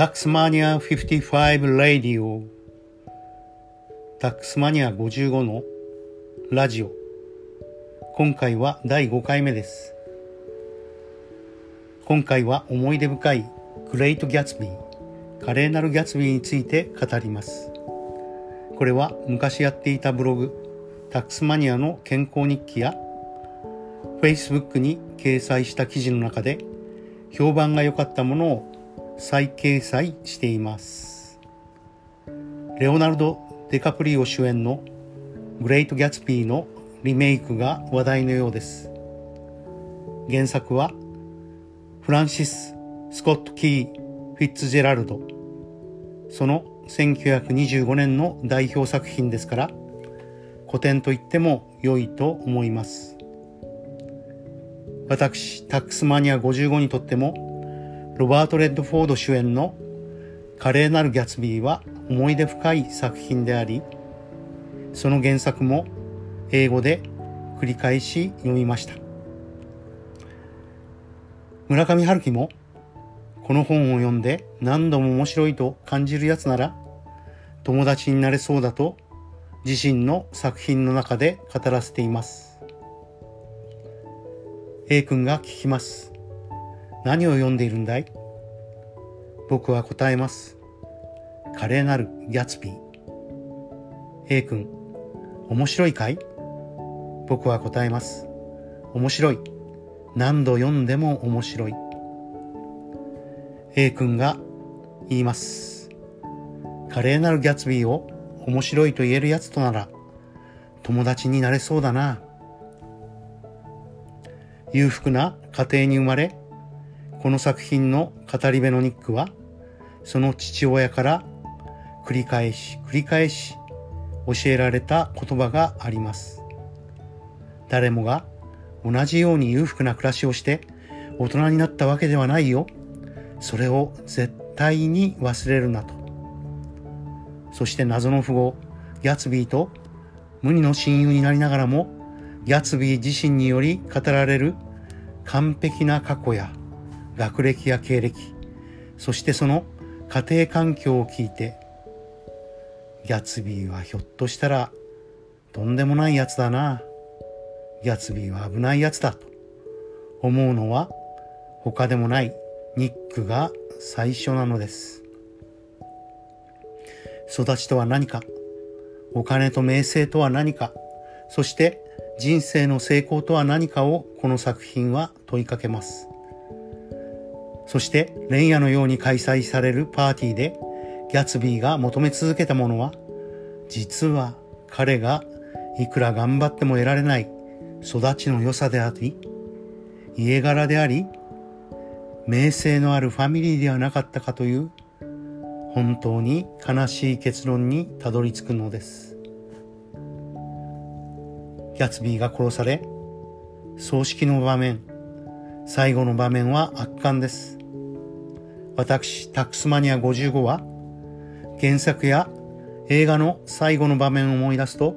タックスマニア55ラディオタックスマニア55のラジオ。今回は第5回目です。今回は思い出深いグレート・ギャツビー華麗なるギャツビーについて語ります。これは昔やっていたブログタックスマニアの健康日記や Facebook に掲載した記事の中で評判が良かったものを再掲載しています。レオナルド・デカプリオ主演のグレート・ギャツビーのリメイクが話題のようです。原作はフランシス・スコット・キー・フィッツジェラルドその1925年の代表作品ですから古典と言っても良いと思います。私タックスマニア55にとってもロバート・レッドフォード主演の華麗なるギャツビーは思い出深い作品であり、その原作も英語で繰り返し読みました。村上春樹もこの本を読んで何度も面白いと感じるやつなら友達になれそうだと自身の作品の中で語らせています。A 君が聞きます。何を読んでいるんだい？僕は答えます。華麗なるギャツビー。A 君、面白いかい？僕は答えます。面白い。何度読んでも面白い。A 君が言います。華麗なるギャツビーを面白いと言えるやつとなら友達になれそうだな。裕福な家庭に生まれこの作品の語り部のニックは、その父親から繰り返し繰り返し教えられた言葉があります。誰もが同じように裕福な暮らしをして大人になったわけではないよ。それを絶対に忘れるなと。そして謎の富豪、ギャツビーと無二の親友になりながらも、ギャツビー自身により語られる完璧な過去や学歴や経歴、そしてその家庭環境を聞いて、ギャツビーはひょっとしたらとんでもないやつだな。ギャツビーは危ないやつだと思うのは他でもないニックが最初なのです。育ちとは何か、お金と名声とは何か、そして人生の成功とは何かをこの作品は問いかけます。そして連夜のように開催されるパーティーでギャツビーが求め続けたものは実は彼がいくら頑張っても得られない育ちの良さであり家柄であり名声のあるファミリーではなかったかという本当に悲しい結論にたどり着くのです。ギャツビーが殺され葬式の場面最後の場面は圧巻です。私、タックスマニア55は、原作や映画の最後の場面を思い出すと、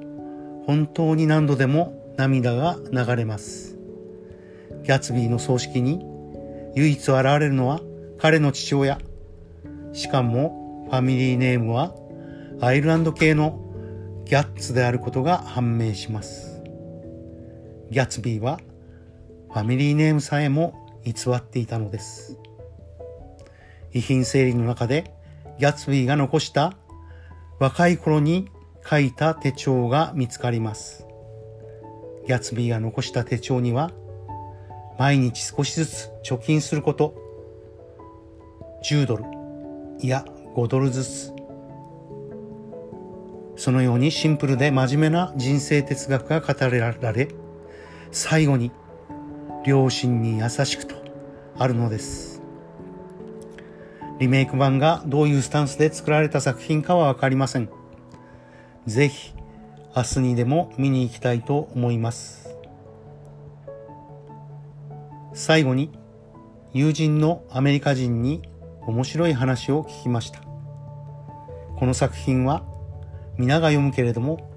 本当に何度でも涙が流れます。ギャツビーの葬式に唯一現れるのは彼の父親。しかもファミリーネームはアイルランド系のギャッツであることが判明します。ギャツビーはファミリーネームさえも偽っていたのです。遺品整理の中でギャツビーが残した若い頃に書いた手帳が見つかります。ギャツビーが残した手帳には毎日少しずつ貯金すること、10ドル、いや5ドルずつ。そのようにシンプルで真面目な人生哲学が語られ、最後に両親に優しくとあるのです。リメイク版がどういうスタンスで作られた作品かはわかりません。ぜひ、明日にでも見に行きたいと思います。最後に、友人のアメリカ人に面白い話を聞きました。この作品は皆が読むけれども、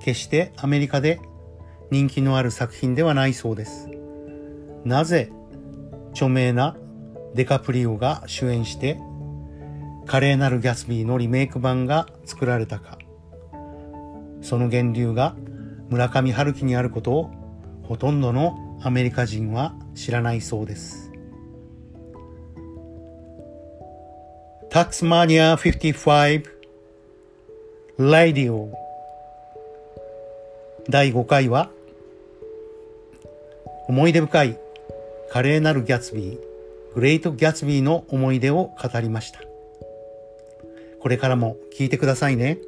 決してアメリカで人気のある作品ではないそうです。なぜ著名なデカプリオが主演して華麗なるギャツビーのリメイク版が作られたか。その源流が村上春樹にあることをほとんどのアメリカ人は知らないそうです。タックスマニア55ラディオ第5回は思い出深い華麗なるギャツビーグレートギャツビーの思い出を語りましたこれからも聞いてくださいね。